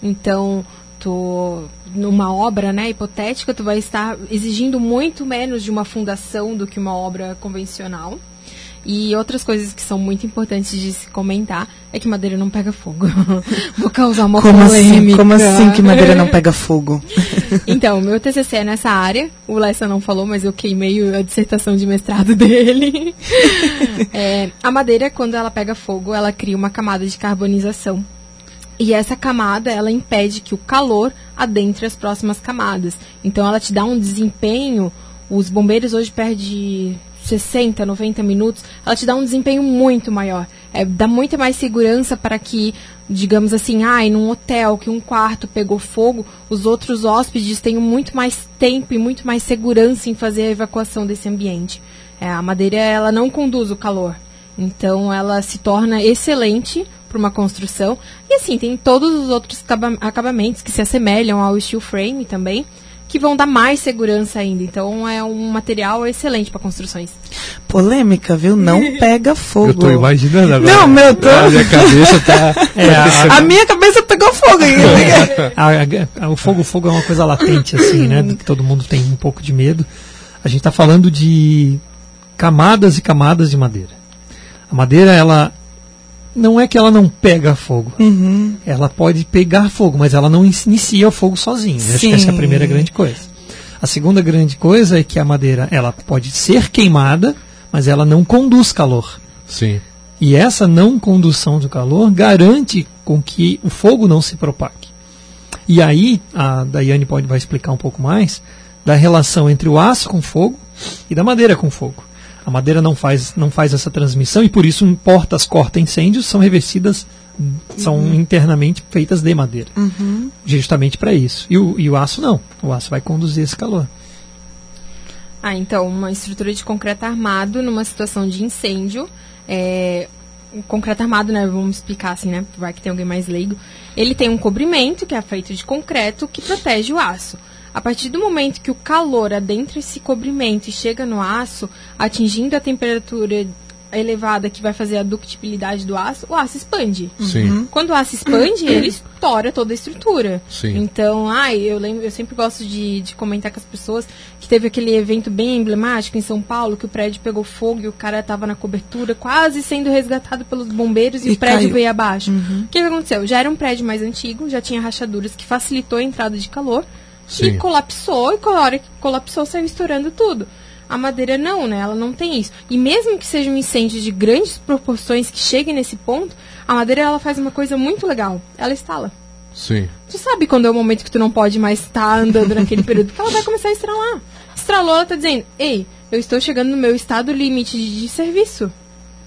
Então, tu numa obra, né, hipotética, tu vai estar exigindo muito menos de uma fundação do que uma obra convencional. E outras coisas que são muito importantes de se comentar é que madeira não pega fogo. [LAUGHS] Vou causar uma Como assim? polêmica. Como assim que madeira não pega fogo? [LAUGHS] Então, meu TCC é nessa área. O Lessa não falou, mas eu queimei a dissertação de mestrado [LAUGHS] dele. É, a madeira, quando ela pega fogo, ela cria uma camada de carbonização. E essa camada, ela impede que o calor adentre as próximas camadas. Então, ela te dá um desempenho. Os bombeiros hoje perdem 60, 90 minutos. Ela te dá um desempenho muito maior. É, dá muita mais segurança para que, digamos assim, ah, num hotel que um quarto pegou fogo, os outros hóspedes tenham muito mais tempo e muito mais segurança em fazer a evacuação desse ambiente. É, a madeira, ela não conduz o calor. Então, ela se torna excelente para uma construção. E assim, tem todos os outros acaba- acabamentos que se assemelham ao steel frame também, que vão dar mais segurança ainda. Então, é um material excelente para construções. Polêmica, viu? Não [LAUGHS] pega fogo. Eu tô imaginando agora. Não, meu, tô- A minha cabeça tá. [LAUGHS] É, a- A minha cabeça pegou fogo ainda. [LAUGHS] A- a- o fogo, fogo é uma coisa latente, assim, né? Que todo mundo tem um pouco de medo. A gente está falando de camadas e camadas de madeira. A madeira, ela não é que ela não pega fogo. Uhum. Ela pode pegar fogo, mas ela não inicia o fogo sozinha. Acho que essa é a Sim. primeira grande coisa. A segunda grande coisa é que a madeira, ela pode ser queimada, mas ela não conduz calor. Sim. E essa não condução do calor garante com que o fogo não se propague. E aí, a Daiane pode, vai explicar um pouco mais da relação entre o aço com fogo e da madeira com fogo. A madeira não faz, não faz essa transmissão e por isso portas corta-incêndios são revestidas, são internamente feitas de madeira. Justamente para isso. E o, e o aço não. O aço vai conduzir esse calor. Ah, então, uma estrutura de concreto armado numa situação de incêndio. É, o concreto armado, né? Vamos explicar assim, né? Vai que tem alguém mais leigo. Ele tem um cobrimento que é feito de concreto que protege o aço. A partir do momento que o calor adentra esse cobrimento e chega no aço, atingindo a temperatura elevada que vai fazer a ductibilidade do aço, o aço expande. Sim. Quando o aço expande, [COUGHS] ele estoura toda a estrutura. Sim. Então, ai, eu lembro, eu sempre gosto de, de comentar com as pessoas que teve aquele evento bem emblemático em São Paulo, que o prédio pegou fogo e o cara estava na cobertura, quase sendo resgatado pelos bombeiros e, E o prédio caiu. veio abaixo. O que, que aconteceu? Já era um prédio mais antigo, já tinha rachaduras que facilitou a entrada de calor Sim. e colapsou, e com a hora que colapsou, saiu estourando tudo. A madeira não, né? Ela não tem isso. E mesmo que seja um incêndio de grandes proporções que chegue nesse ponto, a madeira ela faz uma coisa muito legal. Ela instala. Sim. Tu sabe quando é o momento que tu não pode mais estar andando naquele período, porque ela vai começar a estralar. Estralou, ela tá dizendo, ei, eu estou chegando no meu estado limite de, de serviço.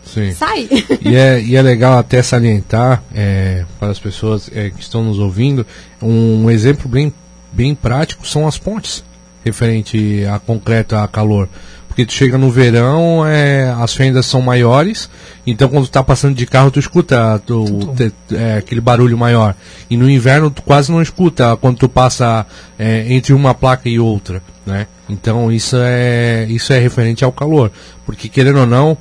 Sim. Sai! [LAUGHS] E é, e é legal até salientar é, para as pessoas é, que estão nos ouvindo, um exemplo bem, bem prático são as pontes, referente a concreto, a calor. Porque tu chega no verão, é, as fendas são maiores, então quando tu tá passando de carro, tu escuta tu, te- é, aquele barulho maior. E no inverno, tu quase não escuta quando tu passa é, entre uma placa e outra, né? Então isso é, isso é referente ao calor. Porque querendo ou não,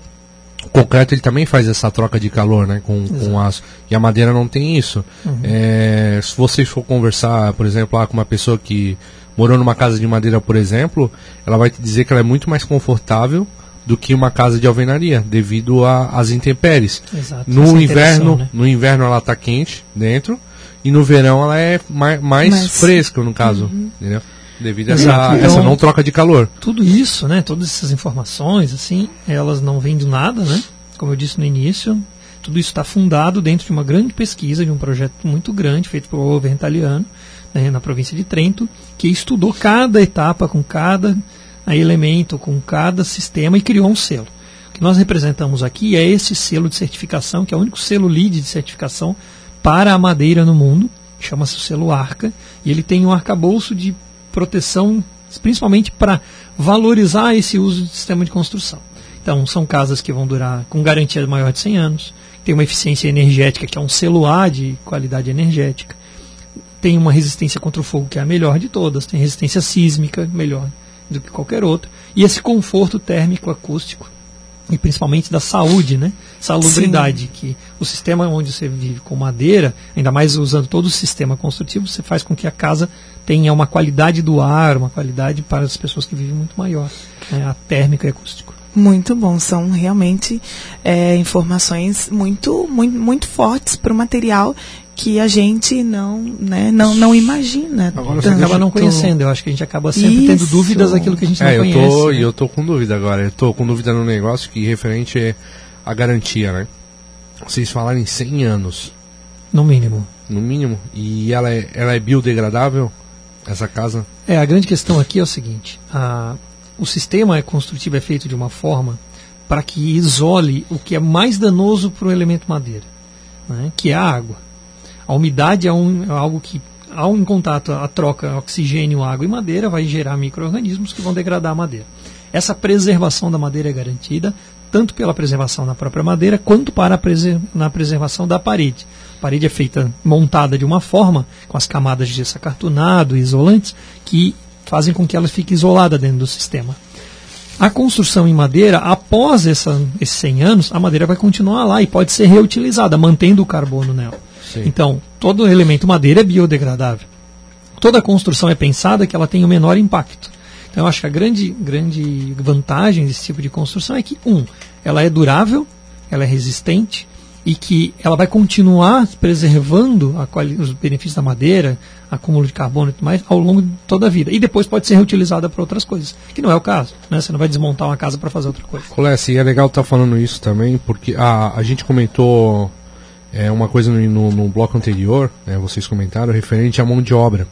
o concreto ele também faz essa troca de calor né, com, com aço. E a madeira não tem isso. É, se vocês for conversar, por exemplo, lá com uma pessoa que morou numa casa de madeira, por exemplo, ela vai te dizer que ela é muito mais confortável do que uma casa de alvenaria, devido a- às intempéries. Exato. No Essa inverno, né? no inverno ela está quente dentro e no verão ela é mais, mais Mais- fresca, no caso. Entendeu? Devido a essa, Exato. essa Então- não troca de calor. tudo isso, né, todas essas informações, assim, elas não vêm do nada, né? Como eu disse no início, tudo isso está fundado dentro de uma grande pesquisa, de um projeto muito grande feito pelo governo italiano, né, na província de Trento, que estudou cada etapa com cada elemento, com cada sistema e criou um selo. O que nós representamos aqui é esse selo de certificação, que é o único selo LEED de certificação para a madeira no mundo, chama-se o selo ARCA, e ele tem um arcabouço de proteção, principalmente para valorizar esse uso de sistema de construção. Então, são casas que vão durar com garantia maior de 100 anos, tem uma eficiência energética, que é um A de qualidade energética, tem uma resistência contra o fogo que é a melhor de todas, tem resistência sísmica melhor do que qualquer outra, e esse conforto térmico acústico e principalmente da saúde, né? Salubridade, que o sistema onde você vive com madeira, ainda mais usando todo o sistema construtivo, você faz com que a casa tenha uma qualidade do ar, uma qualidade para as pessoas que vivem muito maior, né? a térmica e acústico. Muito bom, são realmente é, informações muito, muito, muito fortes para o material que a gente não, né, não, não imagina. Agora você acaba não conhecendo, eu acho que a gente acaba sempre Isso. tendo dúvidas daquilo que a gente é, não eu conhece. Tô, né? Eu tô com dúvida agora, eu tô com dúvida no negócio que referente à garantia, né? Vocês falaram em 100 anos. No mínimo. No mínimo. E ela é, ela é biodegradável, essa casa? É, a grande questão aqui é o seguinte, a, o sistema é construtivo é feito de uma forma para que isole o que é mais danoso para o elemento madeira, né, que é a água. A umidade é, um, é algo que, ao em contato, a troca oxigênio, água e madeira, vai gerar micro-organismos que vão degradar a madeira. Essa preservação da madeira é garantida tanto pela preservação da própria madeira quanto para preser na preservação da parede. A parede é feita montada de uma forma com as camadas de gesso acartonado e isolantes que fazem com que ela fique isolada dentro do sistema. A construção em madeira, após essa, esses 100 anos, a madeira vai continuar lá e pode ser reutilizada, mantendo o carbono nela. Sim. Então, todo elemento madeira é biodegradável. Toda construção é pensada que ela tenha o menor impacto. Então, eu acho que a grande, grande vantagem desse tipo de construção é que, um, ela é durável, ela é resistente, e que ela vai continuar preservando os benefícios da madeira, acúmulo de carbono e tudo mais, ao longo de toda a vida. E depois pode ser reutilizada para outras coisas, que não é o caso. Né? Você não vai desmontar uma casa para fazer outra coisa. Colesse, e é legal estar tá falando isso também, porque a, a gente comentou é, uma coisa no, no, no bloco anterior, né, vocês comentaram, referente à mão de obra.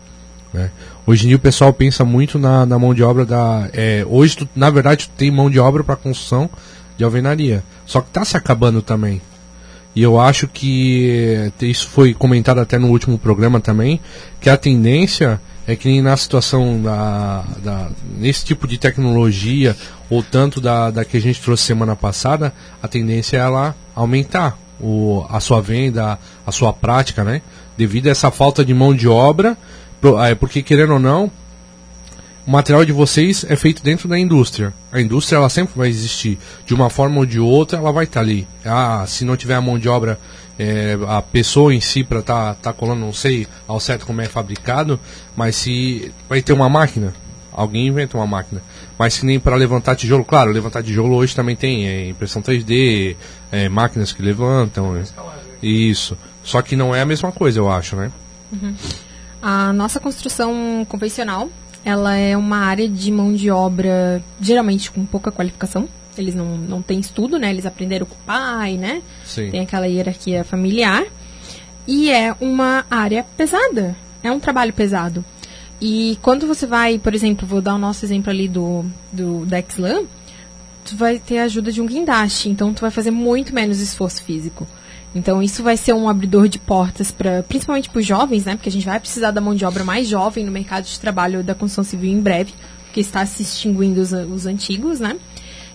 Né? Hoje em dia o pessoal pensa muito na, na mão de obra da. É, hoje, tu, na verdade, tu tem mão de obra para construção de alvenaria. Só que está se acabando também. E eu acho que isso foi comentado até no último programa também, que a tendência é que na situação da, da nesse tipo de tecnologia ou tanto da, da que a gente trouxe semana passada, a tendência é ela aumentar o, a sua venda, a sua prática, né? Devido a essa falta de mão de obra, é, porque querendo ou não, o material de vocês é feito dentro da indústria. A indústria ela sempre vai existir. De uma forma ou de outra, ela vai estar tá ali. Ah, se não tiver a mão de obra, é, a pessoa em si para estar tá, tá colando, não sei ao certo como é fabricado, mas se vai ter uma máquina, alguém inventa uma máquina. Mas se nem para levantar tijolo, claro, levantar tijolo hoje também tem é, impressão 3D, é, máquinas que levantam. É, isso. Só que não é a mesma coisa, eu acho, né? Uhum. A nossa construção convencional, ela é uma área de mão de obra geralmente com pouca qualificação. Eles não, não têm estudo, né? Eles aprenderam com o pai, né? Sim. Tem aquela hierarquia familiar. E é uma área pesada. É um trabalho pesado. E quando você vai, por exemplo, vou dar o nosso exemplo ali do, do Dexlan, tu vai ter a ajuda de um guindaste. Então, tu vai fazer muito menos esforço físico. Então isso vai ser um abridor de portas para, principalmente para os jovens, né? Porque a gente vai precisar da mão de obra mais jovem no mercado de trabalho da construção civil em breve, porque está se extinguindo os, os antigos, né?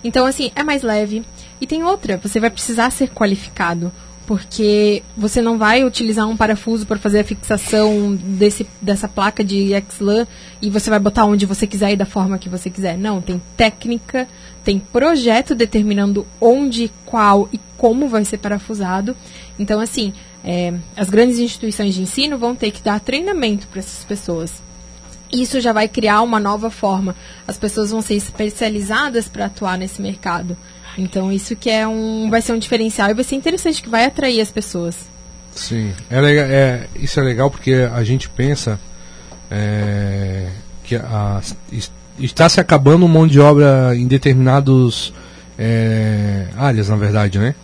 Então assim é mais leve. E tem outra, você vai precisar ser qualificado porque você não vai utilizar um parafuso para fazer a fixação desse, dessa placa de XLAN e você vai botar onde você quiser e da forma que você quiser. Não, tem técnica, tem projeto determinando onde, qual e como vai ser parafusado. Então, assim, é, as grandes instituições de ensino vão ter que dar treinamento para essas pessoas. Isso já vai criar uma nova forma. As pessoas vão ser especializadas para atuar nesse mercado. Então isso que é um, vai ser um diferencial e vai ser interessante que vai atrair as pessoas. Sim, é, é isso é legal porque a gente pensa é, que a, está se acabando mão de obra em determinados é, áreas, na verdade, né?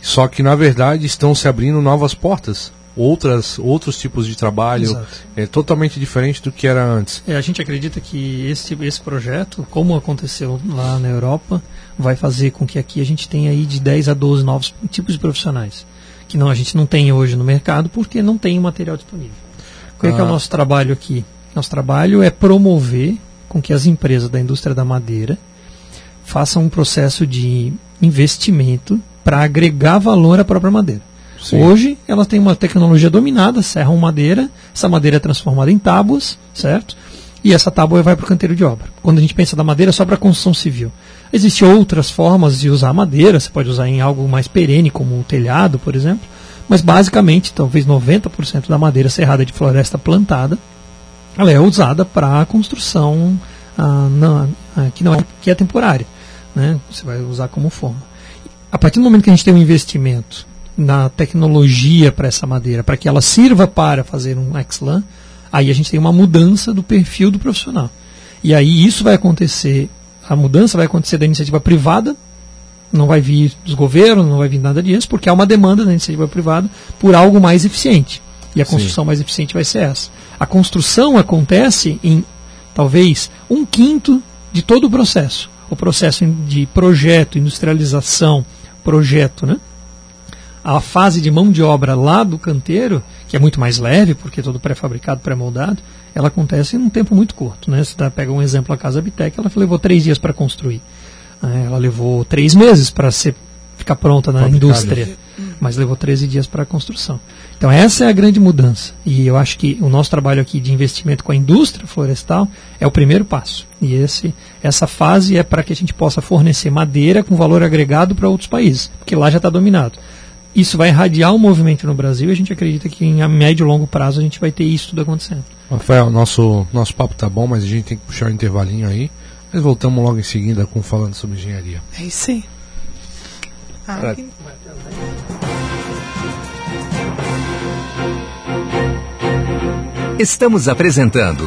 Só que na verdade estão se abrindo novas portas outras, outros tipos de trabalho Exato. é totalmente diferente do que era antes. É, a gente acredita que esse, esse projeto, como aconteceu lá na Europa, vai fazer com que aqui a gente tenha aí de 10 a 12 novos tipos de profissionais, que não a gente não tem hoje no mercado porque não tem o material disponível. Qual é, ah. que é o ah. nosso trabalho aqui? Nosso trabalho é promover com que as empresas da indústria da madeira façam um processo de investimento para agregar valor à própria madeira. Sim. Hoje, elas têm uma tecnologia dominada, serram madeira, essa madeira é transformada em tábuas, certo? E essa tábua vai para o canteiro de obra. Quando a gente pensa da madeira, é só para construção civil. Existem outras formas de usar a madeira, você pode usar em algo mais perene, como um telhado, por exemplo. Mas basicamente, talvez 90% da madeira serrada de floresta plantada, ela é usada para a construção ah, na, ah, que, não é, que é temporária. né? Você vai usar como forma. A partir do momento que a gente tem um investimento na tecnologia para essa madeira, para que ela sirva para fazer um XLAN, aí a gente tem uma mudança do perfil do profissional. E aí isso vai acontecer, a mudança vai acontecer da iniciativa privada, não vai vir dos governos, não vai vir nada disso, porque há uma demanda da iniciativa privada por algo mais eficiente. E a construção Sim. mais eficiente vai ser essa. A construção acontece em talvez um quinto de todo o processo. O processo de projeto, industrialização, projeto, né? A fase de mão de obra lá do canteiro, que é muito mais leve, porque é todo pré-fabricado, pré-moldado, ela acontece em um tempo muito curto. Né? Você pega um exemplo, a Casa Bitec, ela levou três dias para construir. É, ela levou três meses para ficar pronta na indústria, mas levou 13 dias para a construção. Então essa é a grande mudança. E eu acho que o nosso trabalho aqui de investimento com a indústria florestal é o primeiro passo. E esse, essa fase é para que a gente possa fornecer madeira com valor agregado para outros países, porque lá já está dominado. Isso vai irradiar o um movimento no Brasil e a gente acredita que em a médio e longo prazo a gente vai ter isso tudo acontecendo. Rafael, nosso, nosso papo tá bom, mas a gente tem que puxar um intervalinho aí. Mas voltamos logo em seguida com falando sobre engenharia. É isso aí. Ah, pra... Estamos apresentando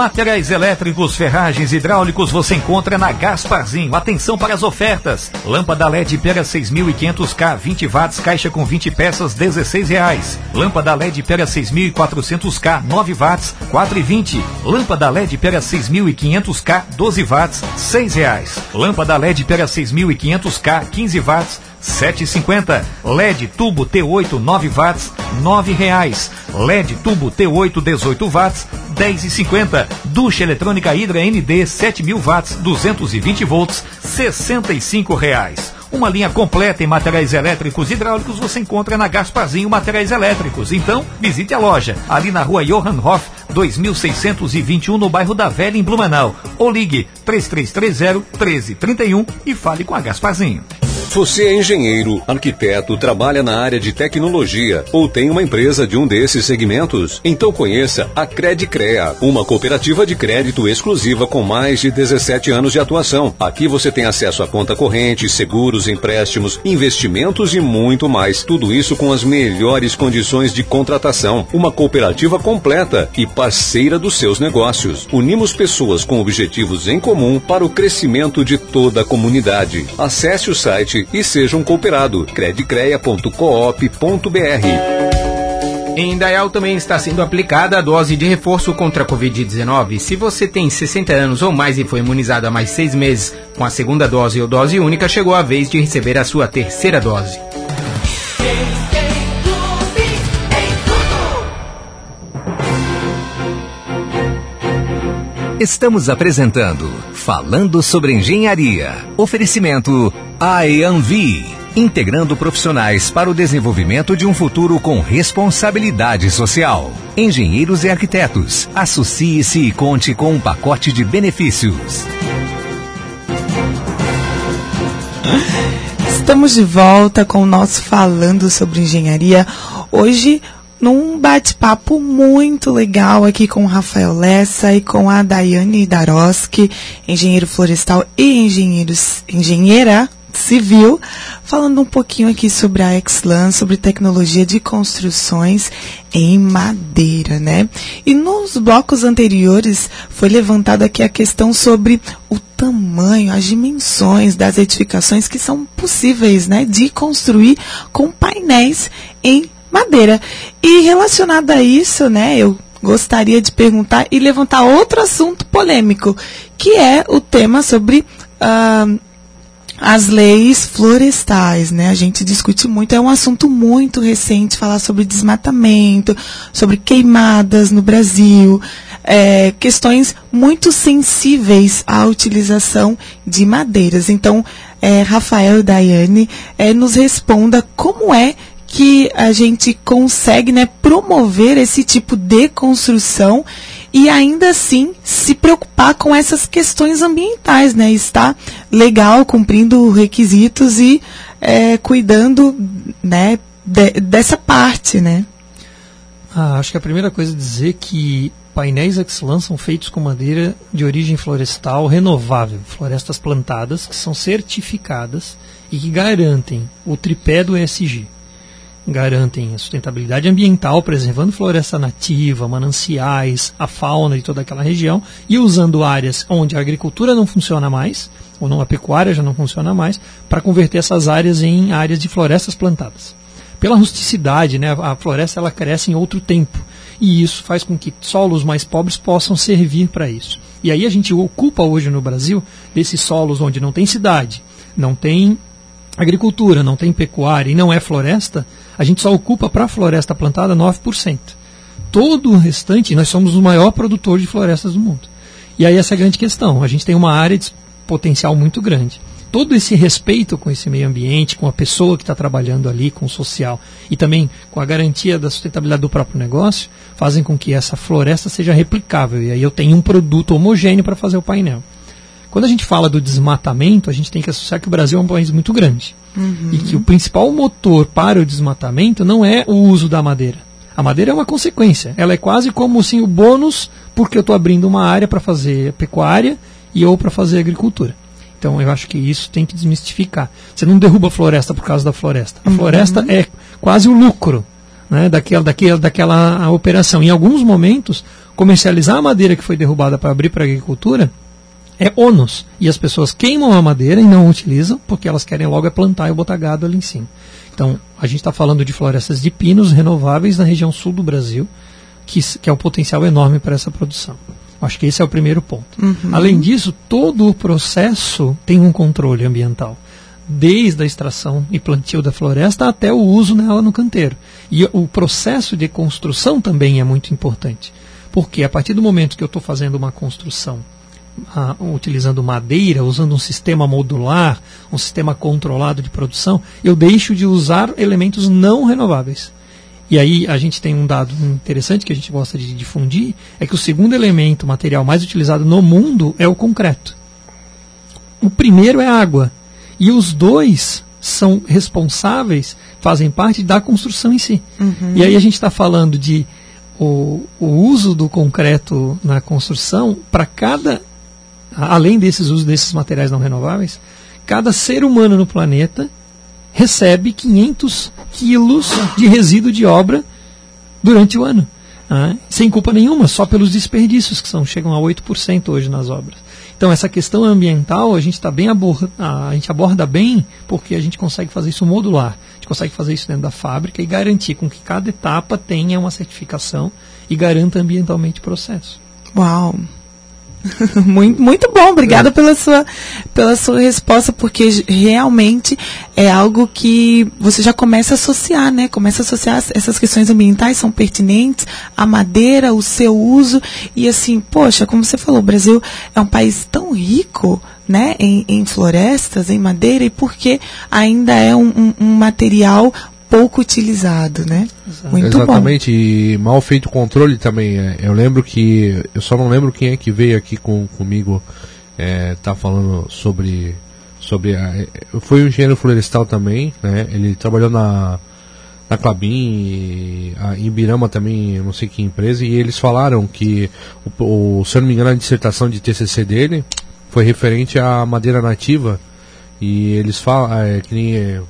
Materiais elétricos, ferragens, hidráulicos você encontra na Gasparzinho. Atenção para as ofertas. Lâmpada LED Pera 6500K 20 watts, caixa com 20 peças, 16 reais. Lâmpada LED Pera 6400K 9 watts, 4,20. Lâmpada LED Pera 6500K 12 watts, 6 reais. Lâmpada LED Pera 6500K 15 watts, 7,50. LED tubo T8 9 watts, 9 reais. LED tubo T8 18 watts, 10,50. Ducha eletrônica Hidra ND 7000 watts, 220 volts, 65 reais. Uma linha completa em materiais elétricos e hidráulicos você encontra na Gasparzinho Materiais Elétricos. Então, visite a loja, ali na rua Johann Hoff, 2621, no bairro da Velha, em Blumenau. Ou ligue 3330 1331 e fale com a Gasparzinho. Você é engenheiro, arquiteto, trabalha na área de tecnologia ou tem uma empresa de um desses segmentos? Então conheça a Credicrea, uma cooperativa de crédito exclusiva com mais de 17 anos de atuação. Aqui você tem acesso a conta corrente, seguros, empréstimos, investimentos e muito mais. Tudo isso com as melhores condições de contratação. Uma cooperativa completa e parceira dos seus negócios. Unimos pessoas com objetivos em comum para o crescimento de toda a comunidade. Acesse o site e seja um cooperado. credicreia.coop.br em Indaial também está sendo aplicada a dose de reforço contra a Covid-19. Se você tem 60 anos ou mais e foi imunizado há mais seis meses com a segunda dose ou dose única, chegou a vez de receber a sua terceira dose. Estamos apresentando Falando sobre Engenharia. Oferecimento AEANVI, integrando profissionais para o desenvolvimento de um futuro com responsabilidade social. Engenheiros e arquitetos, associe-se e conte com um pacote de benefícios. Estamos de volta com o nosso Falando sobre Engenharia. Hoje num bate-papo muito legal aqui com o Rafael Lessa e com a Daiane Daroski, engenheiro florestal e engenheira civil, falando um pouquinho aqui sobre a Exlan, sobre tecnologia de construções em madeira, né? E nos blocos anteriores foi levantada aqui a questão sobre o tamanho, as dimensões das edificações que são possíveis, né, de construir com painéis em madeira. E relacionado a isso, né, eu gostaria de perguntar e levantar outro assunto polêmico, que é o tema sobre uh, as leis florestais, né? A gente discute muito, é um assunto muito recente falar sobre desmatamento, sobre queimadas no Brasil, é, questões muito sensíveis à utilização de madeiras. Então, é, Rafael e Daiane, é, nos responda como é que a gente consegue né, promover esse tipo de construção e ainda assim se preocupar com essas questões ambientais, né? Está legal, cumprindo requisitos e é, cuidando, né, de, dessa parte, né? Ah, acho que a primeira coisa é dizer que painéis Exlan são feitos com madeira de origem florestal renovável, florestas plantadas, que são certificadas e que garantem o tripé do ESG. Garantem a sustentabilidade ambiental, preservando floresta nativa, mananciais, a fauna de toda aquela região e usando áreas onde a agricultura não funciona mais, ou não a pecuária já não funciona mais, para converter essas áreas em áreas de florestas plantadas pela rusticidade, né, a floresta ela cresce em outro tempo. E isso faz com que solos mais pobres possam servir para isso. E aí a gente ocupa hoje no Brasil desses solos onde não tem cidade, não tem agricultura, não tem pecuária e não é floresta, a gente só ocupa para a floresta plantada 9%. Todo o restante, nós somos o maior produtor de florestas do mundo. E aí essa é a grande questão. A gente tem uma área de potencial muito grande todo esse respeito com esse meio ambiente, com a pessoa que está trabalhando ali, com o social e também com a garantia da sustentabilidade do próprio negócio, fazem com que essa floresta seja replicável. E aí eu tenho um produto homogêneo para fazer o painel. Quando a gente fala do desmatamento, a gente tem que associar que o Brasil é um país muito grande. Uhum. E que o principal motor para o desmatamento não é o uso da madeira. A madeira é uma consequência. Ela é quase como assim, o bônus porque eu estou abrindo uma área para fazer pecuária e ou para fazer agricultura. Então eu acho que isso tem que desmistificar. Você não derruba a floresta por causa da floresta. A uhum. floresta é quase o lucro né, daquela, daquela, daquela operação. Em alguns momentos, comercializar a madeira que foi derrubada para abrir para a agricultura é ônus. E as pessoas queimam a madeira e não utilizam, porque elas querem logo é plantar e botar gado ali em cima. Então, a gente está falando de florestas de pinos renováveis na região sul do Brasil, que, que é um potencial enorme para essa produção. Acho que esse é o primeiro ponto. Uhum. Além disso, todo o processo tem um controle ambiental. Desde a extração e plantio da floresta até o uso nela no canteiro. E o processo de construção também é muito importante. Porque a partir do momento que eu estou fazendo uma construção ah, utilizando madeira, usando um sistema modular, um sistema controlado de produção, eu deixo de usar elementos não renováveis. E aí a gente tem um dado interessante que a gente gosta de difundir, é que o segundo elemento material mais utilizado no mundo é o concreto. O primeiro é a água. E os dois são responsáveis, fazem parte da construção em si. Uhum. E aí a gente está falando de o, o uso do concreto na construção para cada, além desses usos desses materiais não renováveis, cada ser humano no planeta recebe 500 quilos de resíduo de obra durante o ano. Né? Sem culpa nenhuma, só pelos desperdícios, que são, chegam a 8% hoje nas obras. Então, essa questão ambiental a gente, está bem aborda, a gente aborda bem porque a gente consegue fazer isso modular. A gente consegue fazer isso dentro da fábrica e garantir com que cada etapa tenha uma certificação e garanta ambientalmente o processo. Uau! [LAUGHS] muito, muito bom, obrigada é. pela, sua, pela sua resposta, porque realmente é algo que você já começa a associar, né? Começa a associar essas questões ambientais, são pertinentes, a madeira, o seu uso, e assim, poxa, como você falou, o Brasil é um país tão rico, né, em, em florestas, em madeira, e porque ainda é um, um, um material pouco utilizado, né? Muito Exatamente, bom. e mal feito o controle também. É. Eu lembro que, eu só não lembro quem é que veio aqui com, comigo, é, tá falando sobre, sobre a, foi um engenheiro florestal também, né? Ele trabalhou na, na Clabin, a, em Birama também, não sei que empresa, e eles falaram que, o, o, se eu não me engano, a dissertação de TCC dele foi referente à madeira nativa, e eles falam, é, que nem, é,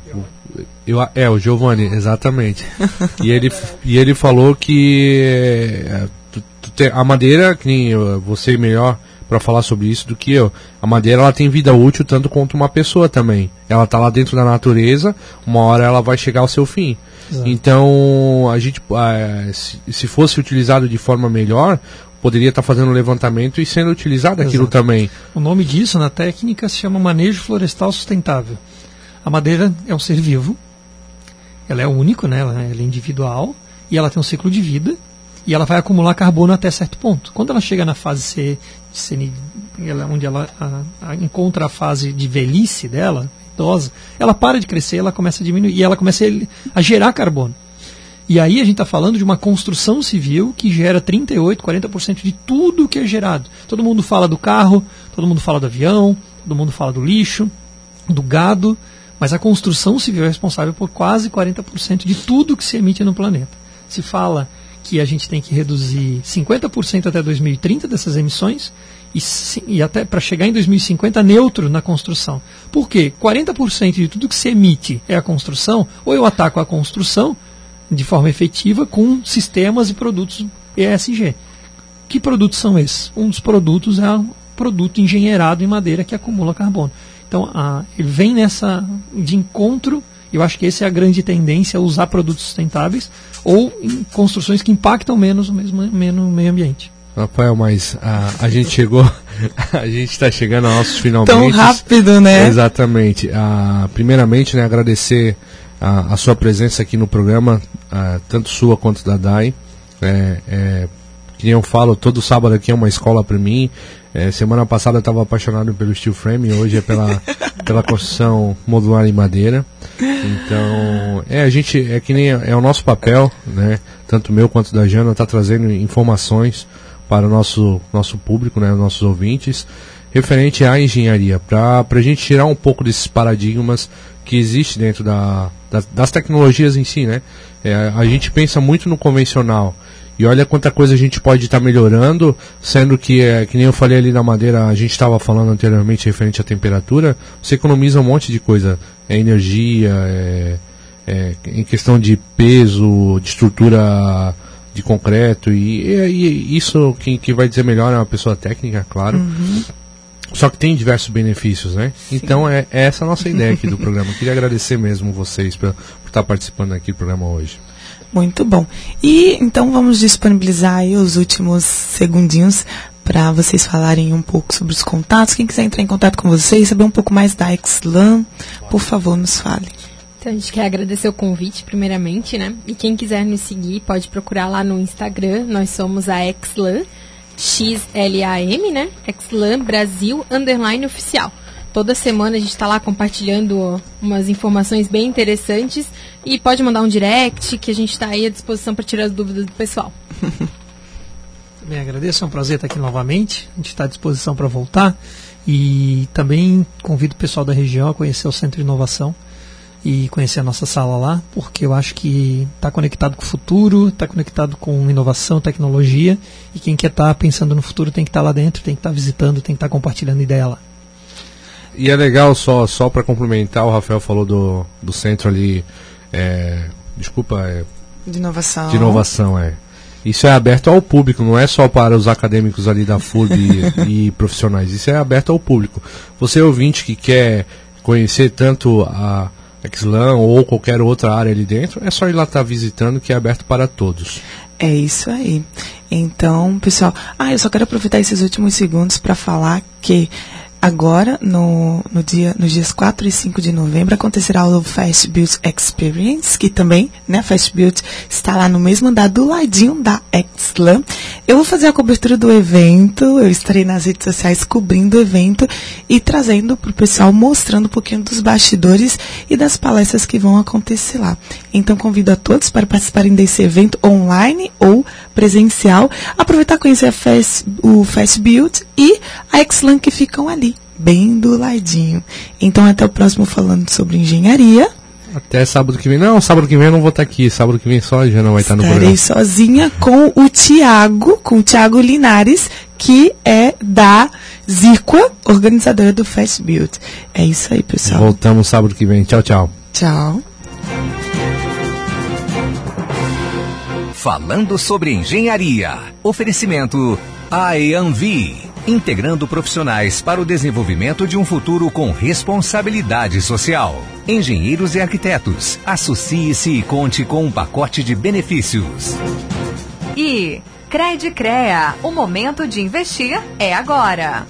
eu, é, o Giovanni, exatamente. e, ele, e ele falou que é, tu, tu te, a madeira, que nem eu, você melhor para falar sobre isso do que eu. A madeira ela tem vida útil tanto quanto uma pessoa também. Ela está lá dentro da natureza, uma hora ela vai chegar ao seu fim. Exato. Então, a gente, é, se, se fosse utilizado de forma melhor, poderia estar tá fazendo levantamento e sendo utilizado aquilo Exato. também. O nome disso na técnica se chama manejo florestal sustentável. A madeira é um ser vivo, ela é único, né? ela é individual e ela tem um ciclo de vida e ela vai acumular carbono até certo ponto. Quando ela chega na fase C, C ela, onde ela a, a, encontra a fase de velhice dela, idosa, ela para de crescer, ela começa a diminuir e ela começa a, a gerar carbono. E aí a gente está falando de uma construção civil que gera 38, 40% de tudo que é gerado. Todo mundo fala do carro, todo mundo fala do avião, todo mundo fala do lixo, do gado, mas a construção civil é responsável por quase 40% de tudo que se emite no planeta. Se fala que a gente tem que reduzir 50% até 2030 dessas emissões e, e até para chegar em 2050 neutro na construção. Por quê? 40% de tudo que se emite é a construção, ou eu ataco a construção de forma efetiva com sistemas e produtos ESG. Que produtos são esses? Um dos produtos é um produto engenheirado em madeira que acumula carbono. Então, a, ele vem nessa de encontro, eu acho que essa é a grande tendência, usar produtos sustentáveis ou em construções que impactam menos o mesmo, menos o meio ambiente. Rafael, mas a, a gente chegou, [LAUGHS] a gente está chegando aos nossos finalmente. Tão rápido, né? Exatamente. Ah, primeiramente, né, agradecer a, a, sua presença aqui no programa, ah, tanto sua quanto da DAI. É, é, que eu falo, todo sábado aqui é uma escola para mim. É, semana passada eu estava apaixonado pelo steel frame, hoje é pela, [LAUGHS] pela construção modular em madeira. Então, é, a gente, é que nem é, o nosso papel, né? Tanto meu quanto da Jana, tá trazendo informações para o nosso, nosso público, né, nossos ouvintes, referente à engenharia, para a gente tirar um pouco desses paradigmas que existem dentro da, da, das tecnologias em si. Né? É, a gente pensa muito no convencional. E olha quanta coisa a gente pode estar tá melhorando, sendo que, é, que nem eu falei ali na madeira, a gente estava falando anteriormente referente à temperatura, você economiza um monte de coisa. É energia, é, é, em questão de peso, de estrutura de concreto e, e, e isso quem, que vai dizer melhor é uma pessoa técnica, claro. Uhum. Só que tem diversos benefícios, né? Sim. Então é, é, essa a nossa ideia aqui do programa. queria agradecer mesmo vocês por, por estar participando aqui do programa hoje. Muito bom. E então vamos disponibilizar aí os últimos segundinhos para vocês falarem um pouco sobre os contatos. Quem quiser entrar em contato com vocês, saber um pouco mais da Exlam, por favor, nos fale. Então a gente quer agradecer o convite, primeiramente, né? E quem quiser nos seguir, pode procurar lá no Instagram. Nós somos a Xlan, X-L-A-M, né? Xlan Brasil Underline Oficial. Toda semana a gente está lá compartilhando umas informações bem interessantes e pode mandar um direct que a gente está aí à disposição para tirar as dúvidas do pessoal. [LAUGHS] Também agradeço, é um prazer estar aqui novamente. A gente está à disposição para voltar e também convido o pessoal da região a conhecer o Centro de Inovação e conhecer a nossa sala lá, porque eu acho que está conectado com o futuro, está conectado com inovação, tecnologia, e quem quer estar tá pensando no futuro tem que estar tá lá dentro, tem que estar tá visitando, tem que estar tá compartilhando ideia lá. E é legal, só, só para complementar, o Rafael falou do, do centro ali, é, desculpa, é, de inovação. De inovação, é. Isso é aberto ao público, não é só para os acadêmicos ali da FURB e, [LAUGHS] e profissionais. Isso é aberto ao público. Você ouvinte que quer conhecer tanto a, Xlan ou qualquer outra área ali dentro, é só ir lá estar tá visitando que é aberto para todos. É isso aí. Então, pessoal, ah, eu só quero aproveitar esses últimos segundos para falar que Agora, no, no dia, nos dias 4 e 5 de novembro, acontecerá o Fast Build Experience, que também, né, Fast Build está lá no mesmo andar do ladinho da Exlam. Eu vou fazer a cobertura do evento, eu estarei nas redes sociais cobrindo o evento e trazendo para o pessoal, mostrando um pouquinho dos bastidores e das palestras que vão acontecer lá. Então, convido a todos para participarem desse evento online ou presencial, aproveitar conhecer Fast, o Fast Build e a Exlam que ficam ali bem do ladinho. Então, até o próximo falando sobre engenharia. Até sábado que vem. Não, sábado que vem eu não vou estar aqui. Sábado que vem só a Jana vai estar no programa. Estarei sozinha com o Tiago, com o Tiago Linares, que é da Ziqua, organizadora do Fast Build. É isso aí, pessoal. Voltamos sábado que vem. Tchau, tchau. Tchau. Falando sobre engenharia. Oferecimento IAMV integrando profissionais para o desenvolvimento de um futuro com responsabilidade social. Engenheiros e arquitetos, associe-se e conte com um pacote de benefícios. E Cred Crea, o momento de investir é agora.